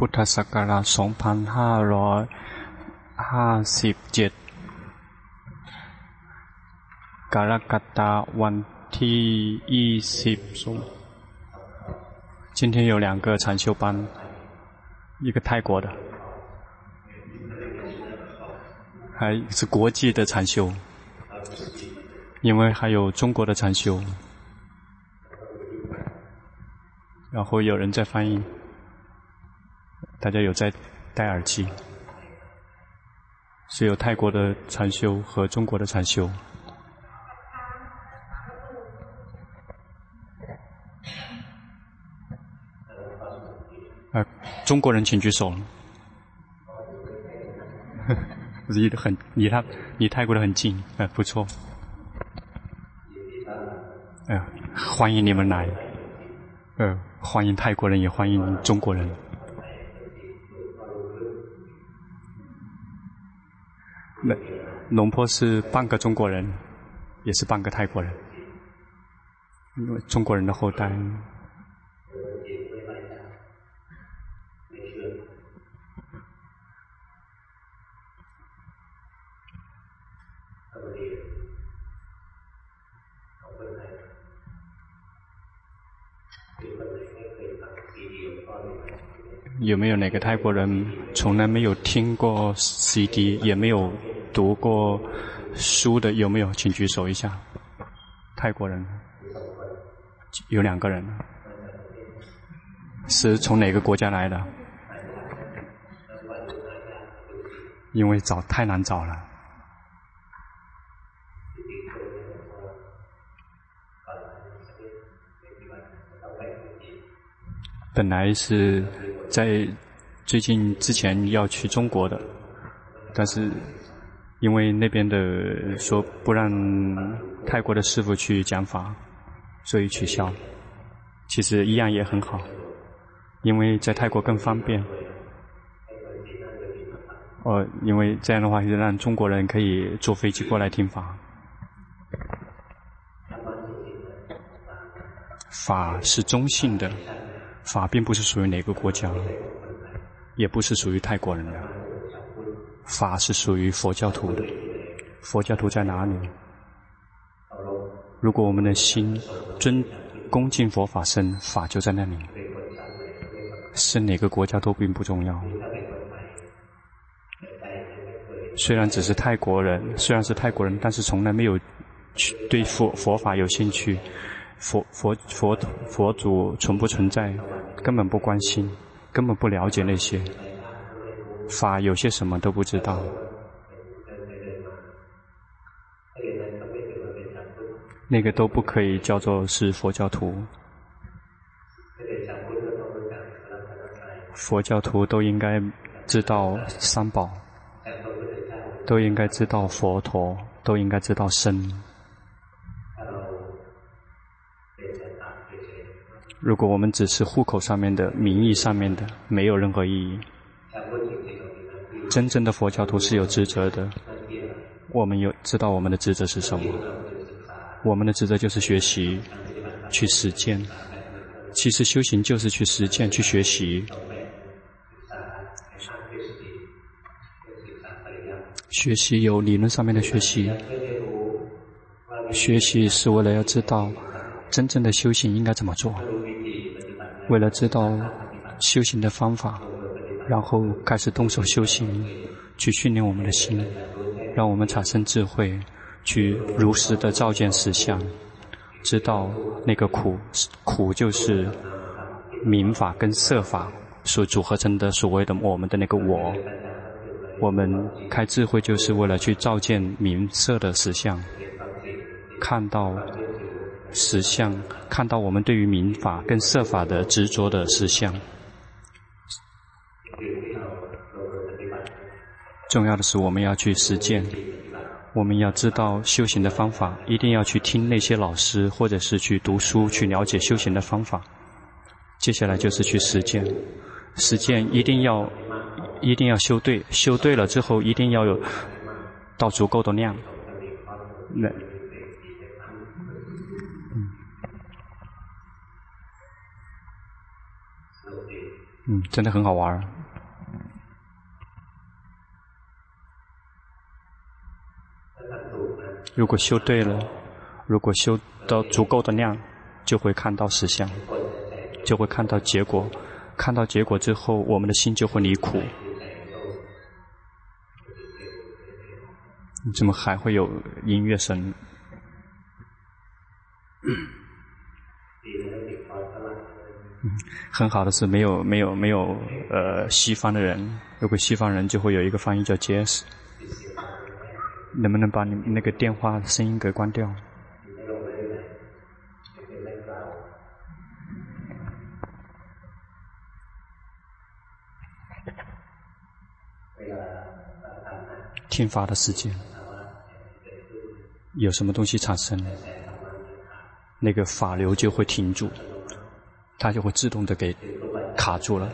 พุทธศักราช2557กรกฎาวันที่20今天有两个禅修班，一个泰国的，还是国际的禅修，因为还有中国的禅修，然后有人在翻译， 大家有在戴耳机，是有泰国的禅修和中国的禅修。啊中国人请举手。离得很，离他离泰国的很近，哎，不错。哎呀，欢迎你们来，呃，欢迎泰国人，也欢迎中国人。那龙坡是半个中国人，也是半个泰国人，因为中国人的后代。有没有哪个泰国人从来没有听过 CD，也没有读过书的？有没有？请举手一下。泰国人有两个人，是从哪个国家来的？因为找太难找了。本来是。在最近之前要去中国的，但是因为那边的说不让泰国的师傅去讲法，所以取消。其实一样也很好，因为在泰国更方便。哦，因为这样的话，就让中国人可以坐飞机过来听法。法是中性的。法并不是属于哪个国家，也不是属于泰国人的。法是属于佛教徒的。佛教徒在哪里？如果我们的心尊恭敬佛法僧，法就在那里。是哪个国家都并不重要。虽然只是泰国人，虽然是泰国人，但是从来没有去对佛佛法有兴趣。佛佛佛佛祖存不存在，根本不关心，根本不了解那些法，有些什么都不知道。那个都不可以叫做是佛教徒。佛教徒都应该知道三宝，都应该知道佛陀，都应该知道僧。如果我们只是户口上面的、名义上面的，没有任何意义。真正的佛教徒是有职责的，我们有知道我们的职责是什么？我们的职责就是学习，去实践。其实修行就是去实践、去学习。学习有理论上面的学习，学习是为了要知道真正的修行应该怎么做。为了知道修行的方法，然后开始动手修行，去训练我们的心，让我们产生智慧，去如实的照见实相，知道那个苦，苦就是名法跟色法所组合成的所谓的我们的那个我。我们开智慧就是为了去照见名色的实相，看到。实相，看到我们对于名法跟色法的执着的实相。重要的是，我们要去实践。我们要知道修行的方法，一定要去听那些老师，或者是去读书，去了解修行的方法。接下来就是去实践。实践一定要，一定要修对，修对了之后，一定要有到足够的量。那。嗯，真的很好玩儿。如果修对了，如果修到足够的量，就会看到实相，就会看到结果。看到结果之后，我们的心就会离苦。怎么还会有音乐声？嗯，很好的是没有没有没有呃西方的人，如果西方人就会有一个翻译叫 Jazz。能不能把你那个电话声音给关掉？听法的时间，有什么东西产生，那个法流就会停住，它就会自动的给卡住了。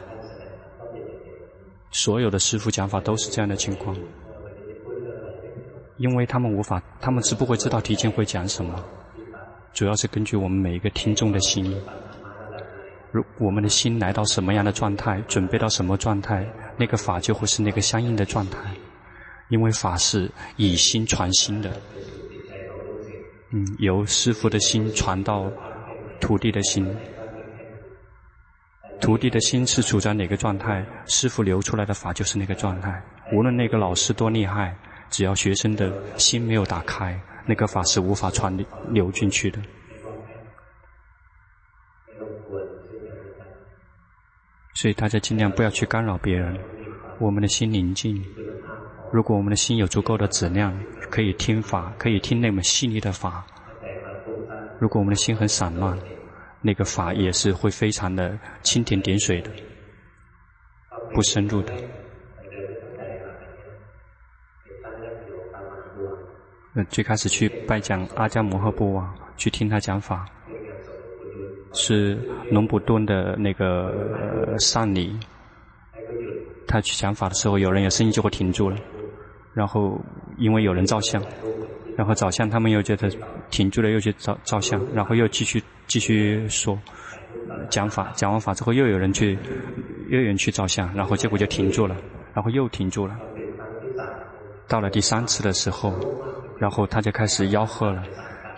所有的师父讲法都是这样的情况，因为他们无法，他们是不会知道提前会讲什么，主要是根据我们每一个听众的心，如我们的心来到什么样的状态，准备到什么状态，那个法就会是那个相应的状态。因为法是以心传心的，嗯，由师父的心传到徒弟的心，徒弟的心是处在哪个状态，师父流出来的法就是那个状态。无论那个老师多厉害，只要学生的心没有打开，那个法是无法传流进去的。所以大家尽量不要去干扰别人，我们的心宁静。如果我们的心有足够的质量，可以听法，可以听那么细腻的法。如果我们的心很散乱，那个法也是会非常的蜻蜓点水的，不深入的。最开始去拜讲阿迦摩诃布瓦，去听他讲法，是龙普顿的那个呃丧礼。他去讲法的时候，有人有声音就会停住了。然后，因为有人照相，然后照相，他们又觉得停住了，又去照照相，然后又继续继续说讲法，讲完法之后又有人去，又有人去照相，然后结果就停住了，然后又停住了。到了第三次的时候，然后他就开始吆喝了，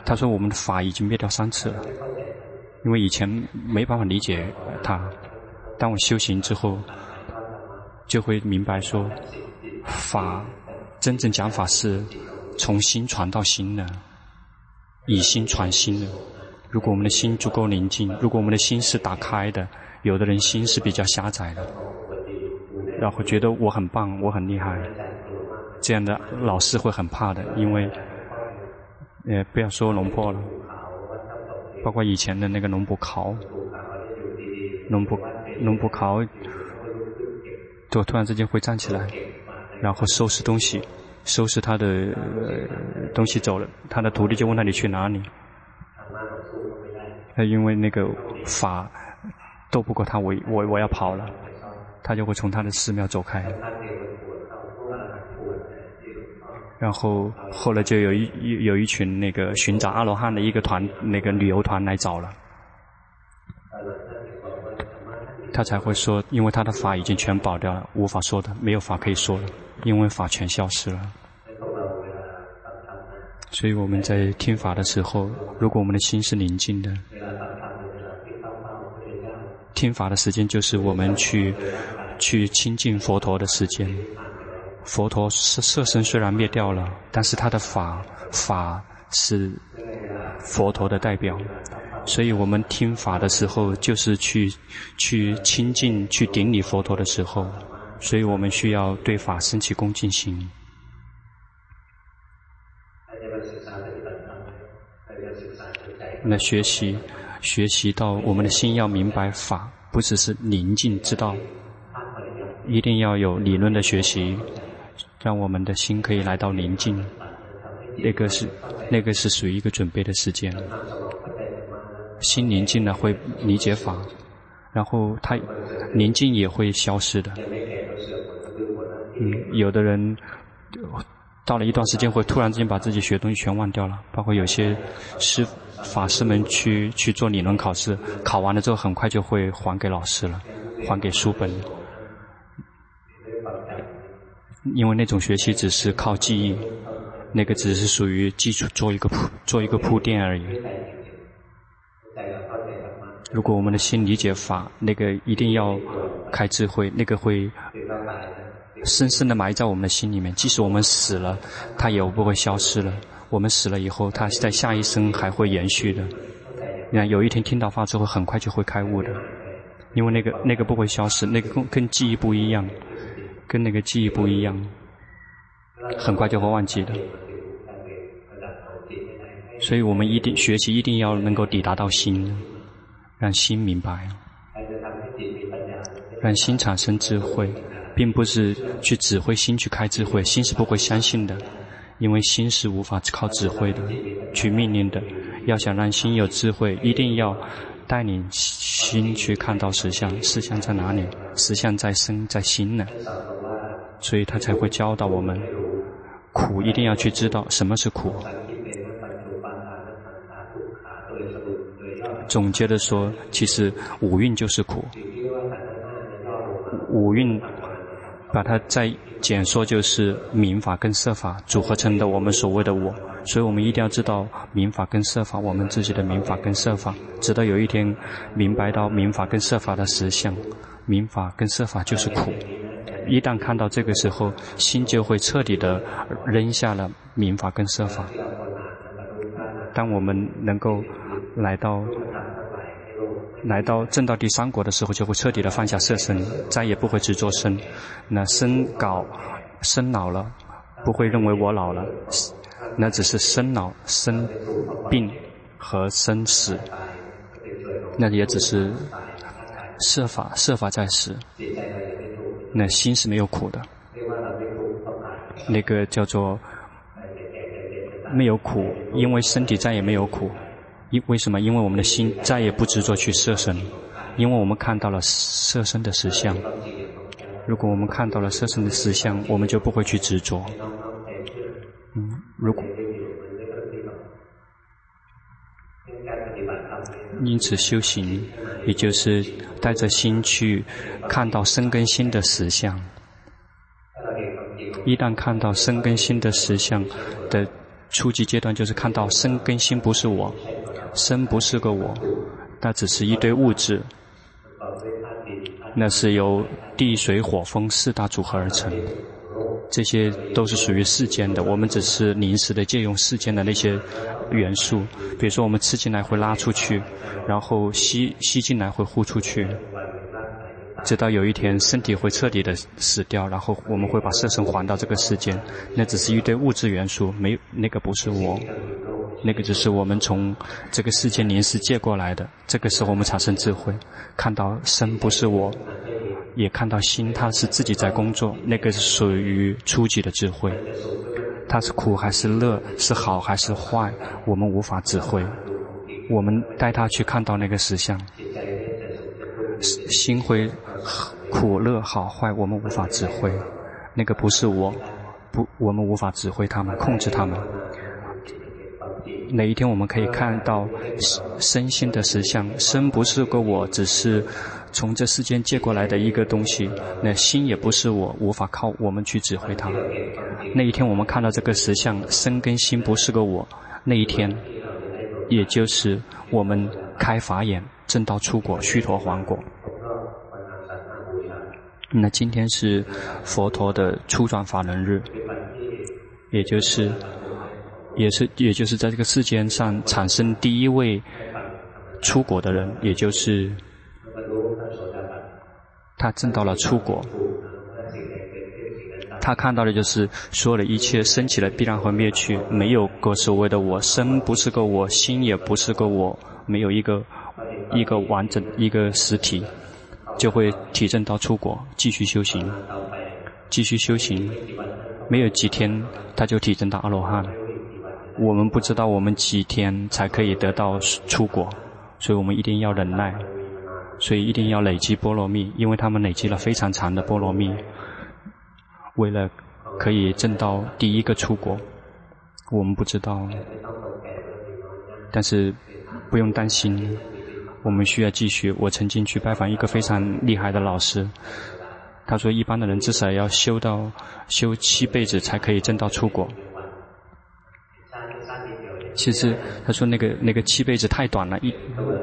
他说：“我们的法已经灭掉三次了，因为以前没办法理解他，当我修行之后，就会明白说法。”真正讲法是从心传到心的，以心传心的。如果我们的心足够宁静，如果我们的心是打开的，有的人心是比较狭窄的，然后觉得我很棒，我很厉害，这样的老师会很怕的，因为，呃，不要说龙婆了，包括以前的那个龙婆考，龙婆龙婆考，就突然之间会站起来。然后收拾东西，收拾他的、东西走了。他的徒弟就问他：“你去哪里？”他因为那个法斗不过他，我我我要跑了，他就会从他的寺庙走开。然后后来就有一有一群那个寻找阿罗汉的一个团，那个旅游团来找了。他才会说，因为他的法已经全保掉了，无法说的，没有法可以说了。因为法全消失了，所以我们在听法的时候，如果我们的心是宁静的，听法的时间就是我们去去亲近佛陀的时间。佛陀色色身虽然灭掉了，但是他的法法是佛陀的代表，所以我们听法的时候，就是去去亲近、去顶礼佛陀的时候。所以我们需要对法生起恭敬心。来学习，学习到我们的心要明白法，不只是宁静之道，一定要有理论的学习，让我们的心可以来到宁静。那个是，那个是属于一个准备的时间。心宁静了会理解法，然后它宁静也会消失的。嗯，有的人到了一段时间会突然之间把自己学东西全忘掉了，包括有些师法师们去去做理论考试，考完了之后很快就会还给老师了。还给书本，因为那种学习只是靠记忆，那个只是属于基础，做一个铺做一个铺垫而已。如果我们的心理解法，那个一定要开智慧，那个会深深的埋在我们的心里面，即使我们死了，它也不会消失了。我们死了以后，它在下一生还会延续的。你看，有一天听到法之后，很快就会开悟的，因为那个那个不会消失，那个跟跟记忆不一样，跟那个记忆不一样，很快就会忘记的。所以我们一定学习，一定要能够抵达到心，让心明白，让心产生智慧，并不是去指挥心去开智慧，心是不会相信的。因为心是无法靠指挥的，去命令的。要想让心有智慧，一定要带领心去看到实相。实相在哪里？实相在身，在心呢。所以他才会教导我们，苦一定要去知道什么是苦。总结的说，其实五蕴就是苦。五蕴，把它再。简说就是名法跟色法组合成的我们所谓的我，所以我们一定要知道名法跟色法，我们自己的名法跟色法，直到有一天明白到名法跟色法的实相，名法跟色法就是苦。一旦看到这个时候，心就会彻底的扔下了民法跟色法。当我们能够来到。来到证到第三果的时候，就会彻底的放下色身，再也不会执着身。那身老，身老了，不会认为我老了，那只是生老、生病和生死，那也只是色法，色法在死。那心是没有苦的，那个叫做没有苦，因为身体再也没有苦。因为什么？因为我们的心再也不执着去色身，因为我们看到了色身的实相。如果我们看到了色身的实相，我们就不会去执着。嗯，如果因此修行，也就是带着心去看到生跟心的实相。一旦看到生跟心的实相的初级阶段，就是看到生跟心不是我。生不是个我，那只是一堆物质，那是由地水火风四大组合而成，这些都是属于世间的，我们只是临时的借用世间的那些元素，比如说我们吃进来会拉出去，然后吸吸进来会呼出去，直到有一天身体会彻底的死掉，然后我们会把色身还到这个世间，那只是一堆物质元素，没那个不是我。那个就是我们从这个世间临时借过来的，这个时候我们产生智慧，看到身不是我，也看到心它是自己在工作，那个是属于初级的智慧，它是苦还是乐，是好还是坏，我们无法指挥，我们带他去看到那个实相，心会苦乐好坏，我们无法指挥，那个不是我，不，我们无法指挥他们，控制他们。哪一天我们可以看到身心的实相？身不是个我，只是从这世间借过来的一个东西。那心也不是我，无法靠我们去指挥它。那一天我们看到这个实相，身跟心不是个我。那一天，也就是我们开法眼，正道出果，须陀洹果。那今天是佛陀的初转法轮日，也就是。也是，也就是在这个世间上产生第一位出果的人，也就是他证到了出国。他看到的就是所有的一切升起了必然会灭去，没有个所谓的我，身不是个我，心也不是个我，没有一个一个完整一个实体，就会体证到出国，继续修行，继续修行，没有几天他就体证到阿罗汉。我们不知道我们几天才可以得到出国，所以我们一定要忍耐，所以一定要累积波罗蜜，因为他们累积了非常长的波罗蜜，为了可以挣到第一个出国，我们不知道，但是不用担心，我们需要继续。我曾经去拜访一个非常厉害的老师，他说一般的人至少要修到修七辈子才可以挣到出国。其实他说那个那个七辈子太短了，一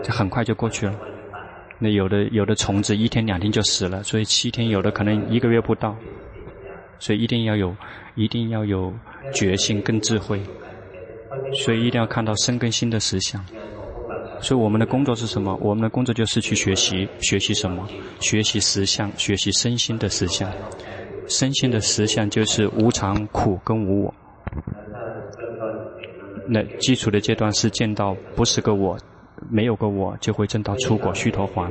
很快就过去了。那有的有的虫子一天两天就死了，所以七天有的可能一个月不到。所以一定要有一定要有决心跟智慧，所以一定要看到生跟心的实相。所以我们的工作是什么？我们的工作就是去学习，学习什么？学习实相，学习身心的实相。身心的实相就是无常、苦跟无我。那基础的阶段是见到不是个我，没有个我，就会证到出果须陀洹。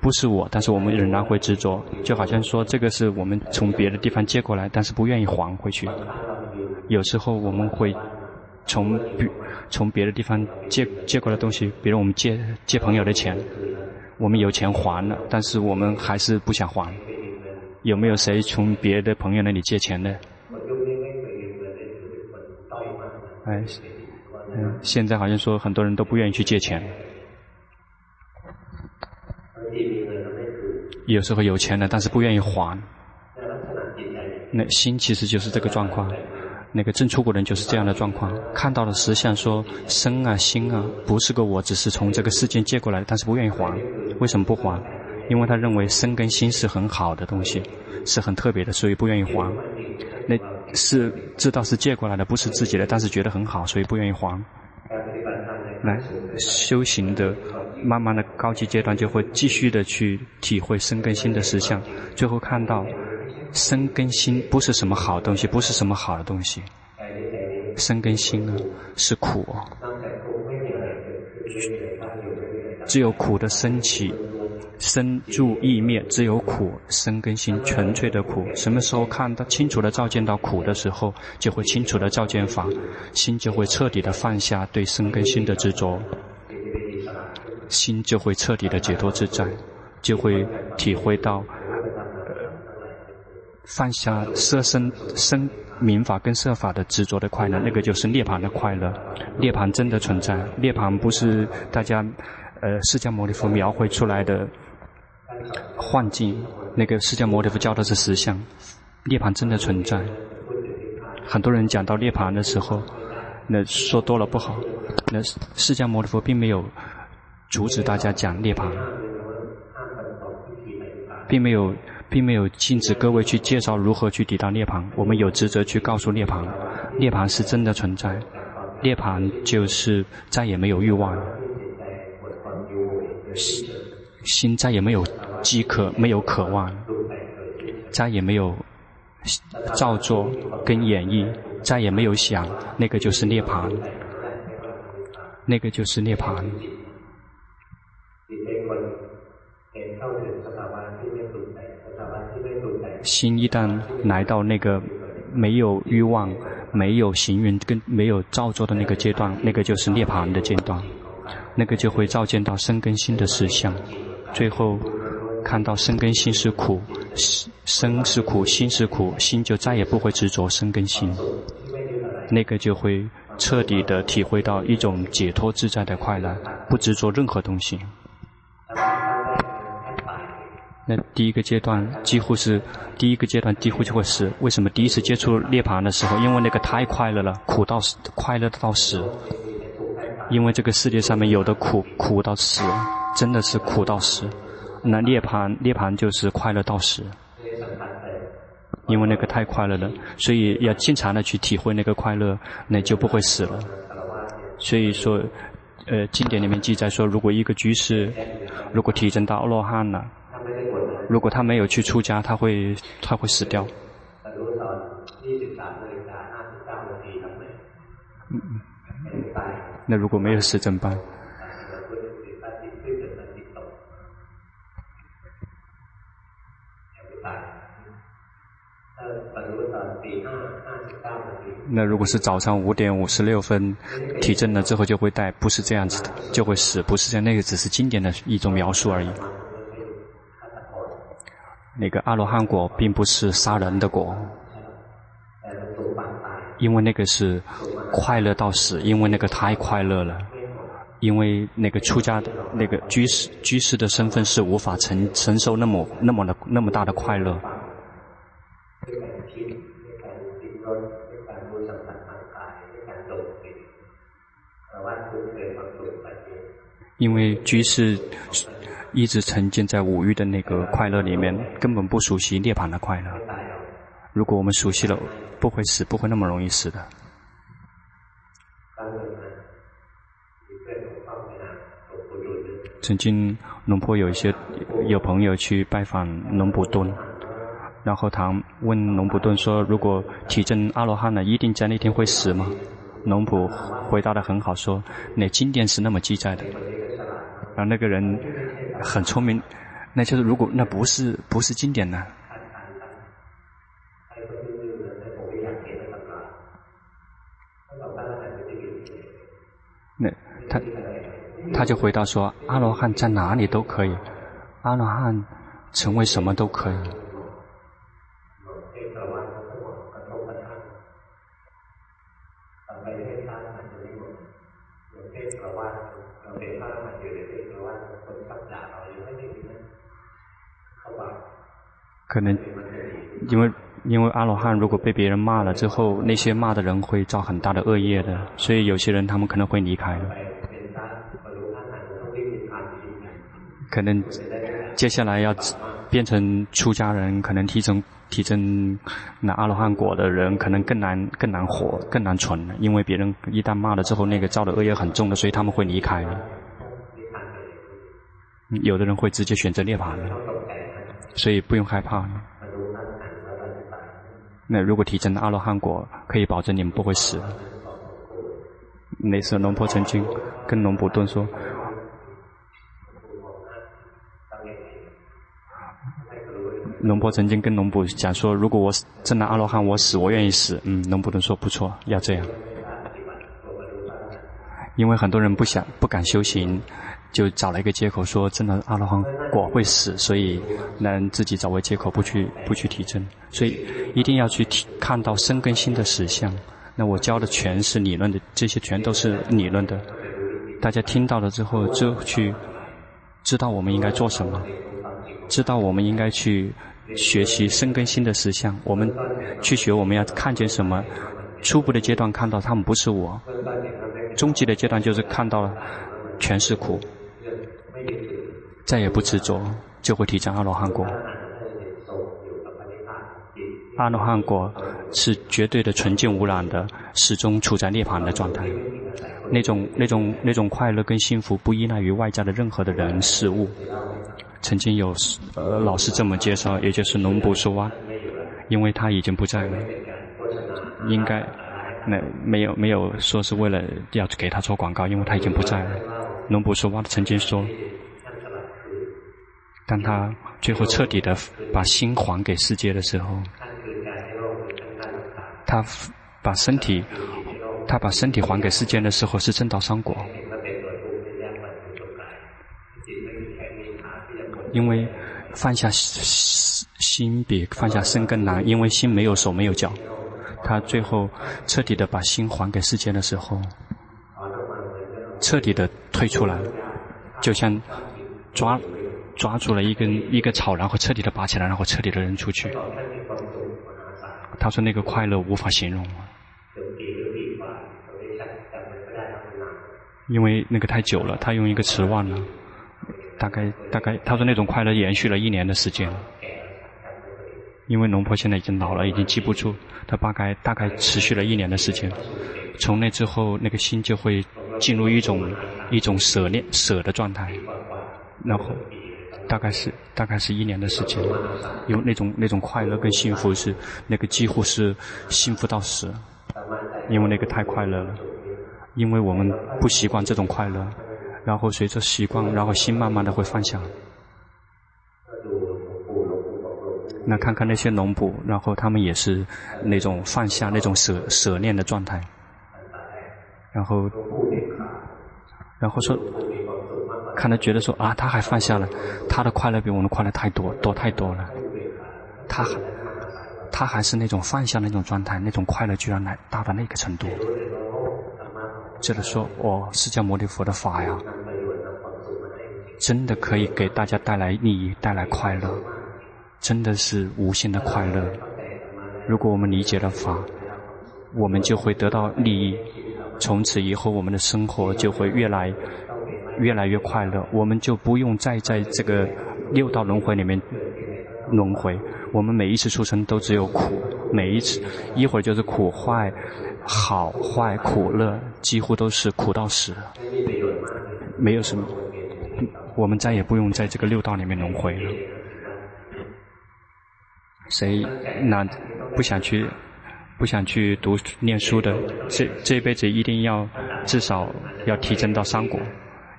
不是我，但是我们仍然会执着，就好像说这个是我们从别的地方借过来，但是不愿意还回去。有时候我们会从从别的地方借借过来东西，比如我们借借朋友的钱，我们有钱还了，但是我们还是不想还。有没有谁从别的朋友那里借钱呢？哎，现在好像说很多人都不愿意去借钱。有时候有钱了，但是不愿意还。那心其实就是这个状况。那个正出果人就是这样的状况。看到了实相，说身啊心啊不是个我，只是从这个世间借过来，但是不愿意还。为什么不还？因为他认为身跟心是很好的东西，是很特别的，所以不愿意还。那是知道是借过来的，不是自己的，但是觉得很好，所以不愿意还。来修行的。慢慢的高级阶段就会继续的去体会身跟心的实相，最后看到身跟心不是什么好东西，不是什么好的东西。身跟心呢是苦，只有苦的升起，生住异灭，只有苦，身跟心纯粹的苦。什么时候看到清楚的照见到苦的时候，就会清楚的照见法，心就会彻底的放下对身跟心的执着。心就会彻底的解脱自在，就会体会到，呃，放下色身身名法跟色法的执着的快乐，那个就是涅槃的快乐。涅槃真的存在，涅槃不是大家，呃，释迦牟尼佛描绘出来的幻境。那个释迦牟尼佛教的是实相，涅槃真的存在。很多人讲到涅槃的时候，那说多了不好。那释迦牟尼佛并没有。阻止大家讲涅槃，并没有，并没有禁止各位去介绍如何去抵达涅槃。我们有职责去告诉涅槃，涅槃是真的存在，涅槃就是再也没有欲望，心再也没有饥渴，没有渴望，再也没有造作跟演绎，再也没有想，那个就是涅槃，那个就是涅槃。心一旦来到那个没有欲望、没有行云跟没有造作的那个阶段，那个就是涅槃的阶段，那个就会照见到身跟心的实相，最后看到生跟心是苦，生是苦，心是苦，心就再也不会执着生跟心，那个就会彻底的体会到一种解脱自在的快乐，不执着任何东西。那第一个阶段几乎是第一个阶段几乎就会死。为什么第一次接触涅槃的时候？因为那个太快乐了，苦到死，快乐到死。因为这个世界上面有的苦，苦到死，真的是苦到死。那涅槃，涅槃就是快乐到死。因为那个太快乐了，所以要经常的去体会那个快乐，那就不会死了。所以说，呃，经典里面记载说，如果一个居士，如果提升到阿罗汉了。如果他没有去出家，他会他会死掉。那如果没有死怎么办？那如果是早上五点五十六分体证了之后就会带，不是这样子的，就会死，不是这样，那个只是经典的一种描述而已。那个阿罗汉果并不是杀人的果，因为那个是快乐到死，因为那个太快乐了，因为那个出家的那个居士居士的身份是无法承承受那么那么的那么大的快乐。因为居士一直沉浸在五欲的那个快乐里面，根本不熟悉涅槃的快乐。如果我们熟悉了，不会死，不会那么容易死的。曾经，龙坡有一些有朋友去拜访龙普顿，然后他问龙普顿说：“如果体证阿罗汉了，一定在那天会死吗？”龙普回答的很好，说：“那经典是那么记载的。”然后那个人很聪明，那就是如果那不是不是经典呢？那他。他就回答说：“阿罗汉在哪里都可以，阿罗汉成为什么都可以。”可能因为因为阿罗汉如果被别人骂了之后，那些骂的人会造很大的恶业的，所以有些人他们可能会离开。可能接下来要变成出家人，可能提升提升那阿罗汉果的人，可能更难更难活，更难存，因为别人一旦骂了之后，那个造的恶业很重的，所以他们会离开。有的人会直接选择涅槃，所以不用害怕。那如果提升阿罗汉果，可以保证你们不会死。那时候龙婆曾经跟龙普顿说。龙婆曾经跟龙普讲说：“如果我证了阿罗汉，我死，我愿意死。”嗯，龙普顿说：“不错，要这样。”因为很多人不想、不敢修行，就找了一个借口说真的阿罗汉果会死，所以能自己找个借口不去、不去提证。所以一定要去体看到生根心的实相。那我教的全是理论的，这些全都是理论的。大家听到了之后，就去知道我们应该做什么，知道我们应该去。学习生根心的实相，我们去学，我们要看见什么？初步的阶段看到他们不是我，终极的阶段就是看到了全是苦，再也不执着，就会体证阿罗汉果。阿罗汉果是绝对的纯净无染的，始终处在涅槃的状态。那种那种那种快乐跟幸福，不依赖于外在的任何的人事物。曾经有呃老师这么介绍，也就是农布苏哇，因为他已经不在了，应该没没有没有说是为了要给他做广告，因为他已经不在了。农布苏哇曾经说，当他最后彻底的把心还给世界的时候，他把身体他把身体还给世界的时候是正道三果。因为放下心比放下身更难，因为心没有手没有脚。他最后彻底的把心还给世间的时候，彻底的退出来，就像抓抓住了一根一个草，然后彻底的拔起来，然后彻底的扔出去。他说那个快乐无法形容，因为那个太久了，他用一个词忘了。大概大概，他说那种快乐延续了一年的时间，因为龙婆现在已经老了，已经记不住。他大概大概持续了一年的时间，从那之后，那个心就会进入一种一种舍念舍的状态，然后大概是大概是一年的时间，有那种那种快乐跟幸福是那个几乎是幸福到死，因为那个太快乐了，因为我们不习惯这种快乐。然后随着习惯，然后心慢慢的会放下。那看看那些龙普，然后他们也是那种放下、那种舍舍念的状态。然后，然后说，看他觉得说啊，他还放下了，他的快乐比我们的快乐太多，多太多了。他还，他还是那种放下那种状态，那种快乐居然来达到那个程度。这个说，哦，释迦牟尼佛的法呀，真的可以给大家带来利益，带来快乐，真的是无限的快乐。如果我们理解了法，我们就会得到利益，从此以后我们的生活就会越来越来越快乐，我们就不用再在这个六道轮回里面轮回。我们每一次出生都只有苦，每一次一会儿就是苦坏、好坏、苦乐，几乎都是苦到死，没有什么，我们再也不用在这个六道里面轮回了。谁那不想去？不想去读念书的，这这辈子一定要至少要提升到三果，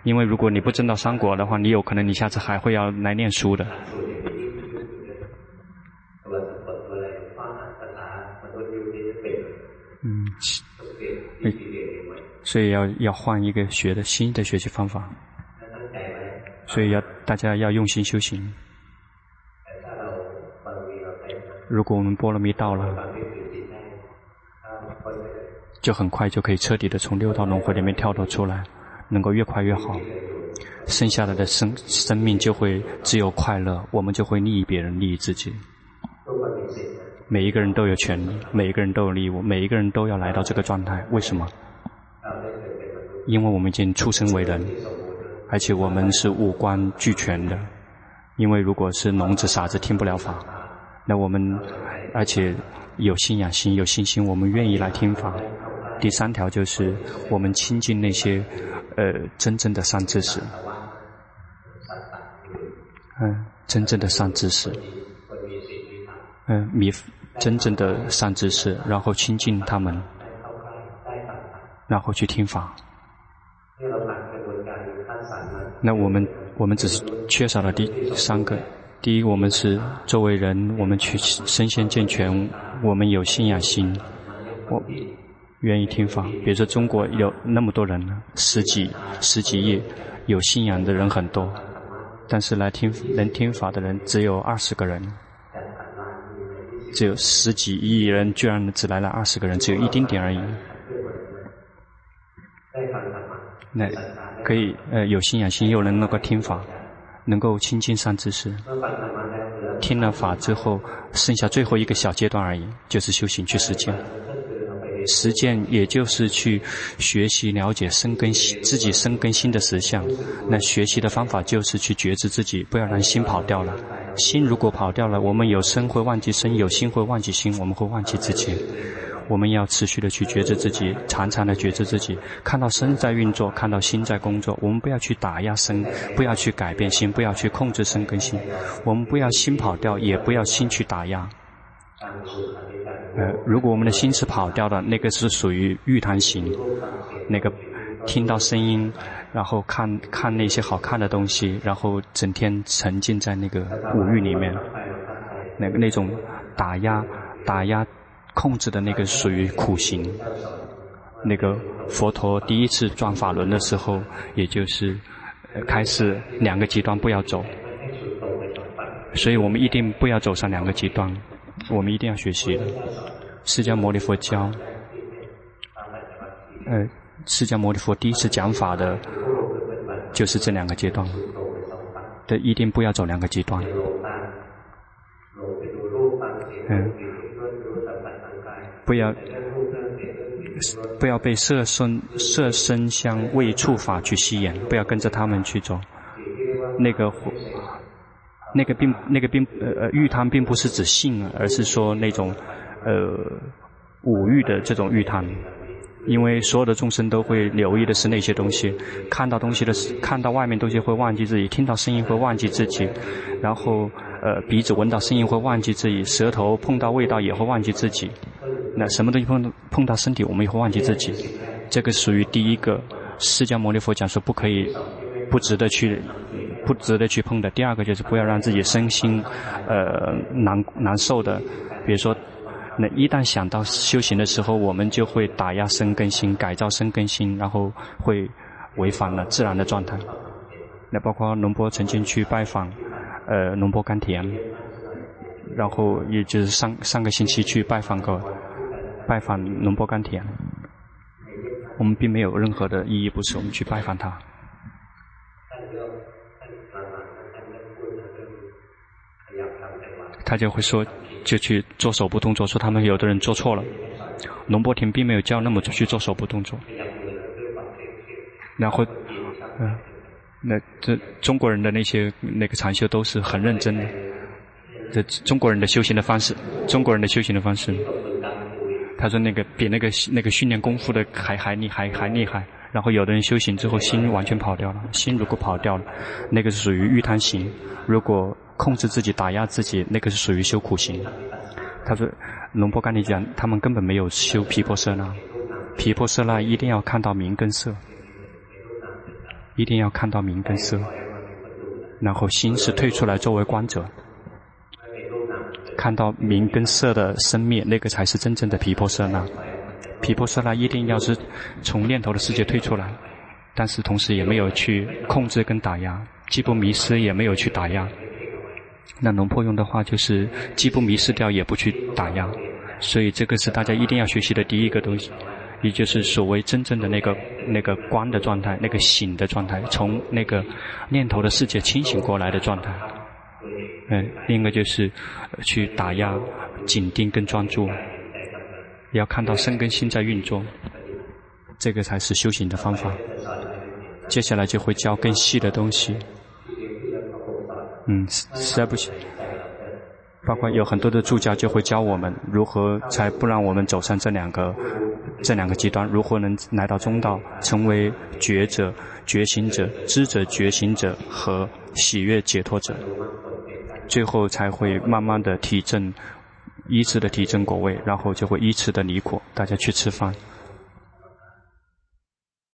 因为如果你不证到三果的话，你有可能你下次还会要来念书的。嗯，所以要要换一个学的新的学习方法，所以要大家要用心修行。如果我们波罗蜜到了。就很快就可以彻底的从六道轮回里面跳脱出来，能够越快越好。剩下来的生生命就会只有快乐，我们就会利益别人，利益自己。每一个人都有权利，每一个人都有义务，每一个人都要来到这个状态。为什么？因为我们已经出生为人，而且我们是五官俱全的。因为如果是聋子傻子听不了法，那我们而且有信仰心，有信心，我们愿意来听法。第三条就是我们亲近那些呃真正的善知识，嗯，真正的善知识，嗯，迷真正的善知识，然后亲近他们，然后去听法。那我们我们只是缺少了第三个，第一，我们是作为人，我们去身先健全，我们有信仰心，我。愿意听法，比如说中国有那么多人呢，十几十几亿，有信仰的人很多，但是来听能听法的人只有二十个人，只有十几亿人，居然只来了二十个人，只有一丁点而已。那可以呃有信仰心，又能那个听法，能够亲近善知识，听了法之后，剩下最后一个小阶段而已，就是修行去实践。实践也就是去学习了解生根新，自己生根心的实相。那学习的方法就是去觉知自己，不要让心跑掉了。心如果跑掉了，我们有身会忘记身，有心会忘记心，我们会忘记自己。我们要持续的去觉知自己，常常的觉知自己。看到身在运作，看到心在工作，我们不要去打压身，不要去改变心，不要去控制身跟心。我们不要心跑掉，也不要心去打压。呃，如果我们的心是跑掉的，那个是属于欲贪行，那个听到声音，然后看看那些好看的东西，然后整天沉浸在那个五欲里面，那个那种打压、打压、控制的那个属于苦行。那个佛陀第一次转法轮的时候，也就是开始两个极端不要走，所以我们一定不要走上两个极端。我们一定要学习的，释迦牟尼佛教，呃，释迦牟尼佛第一次讲法的，就是这两个阶段，对，一定不要走两个极端。嗯，不要，不要被色身、色身香味触法去吸引，不要跟着他们去走，那个。那个并那个并呃呃欲贪并不是指性，而是说那种呃五欲的这种欲贪，因为所有的众生都会留意的是那些东西，看到东西的，看到外面东西会忘记自己，听到声音会忘记自己，然后呃鼻子闻到声音会忘记自己，舌头碰到味道也会忘记自己，那什么东西碰碰到身体我们也会忘记自己，这个属于第一个释迦牟尼佛讲说不可以不值得去。不值得去碰的。第二个就是不要让自己身心，呃难难受的。比如说，那一旦想到修行的时候，我们就会打压身根心，改造身根心，然后会违反了自然的状态。那包括龙波曾经去拜访，呃龙波甘田，然后也就是上上个星期去拜访过，拜访龙波甘田。我们并没有任何的意义，不是我们去拜访他。他就会说，就去做手部动作，说他们有的人做错了。龙波亭并没有叫那么去做手部动作。然后，嗯、那这中国人的那些那个禅修都是很认真的。这中国人的修行的方式，中国人的修行的方式。他说那个比那个那个训练功夫的还还厉害还厉害。然后有的人修行之后心完全跑掉了，心如果跑掉了，那个是属于欲贪行。如果控制自己、打压自己，那个是属于修苦行。他说，龙波跟你讲，他们根本没有修皮婆舍那，皮婆舍那一定要看到明跟色，一定要看到明跟色，然后心是退出来作为观者，看到明跟色的生灭，那个才是真正的皮婆舍那。皮婆舍那一定要是从念头的世界退出来，但是同时也没有去控制跟打压，既不迷失也没有去打压。那龙破用的话就是既不迷失掉，也不去打压，所以这个是大家一定要学习的第一个东西，也就是所谓真正的那个那个观的状态，那个醒的状态，从那个念头的世界清醒过来的状态。嗯，另一个就是去打压、紧盯跟专注，要看到身跟心在运作，这个才是修行的方法。接下来就会教更细的东西。嗯，实实在不行。包括有很多的助教就会教我们如何才不让我们走上这两个这两个极端，如何能来到中道，成为觉者、觉醒者、知者、觉醒者和喜悦解脱者，最后才会慢慢的提证，依次的提证果位，然后就会依次的离苦。大家去吃饭。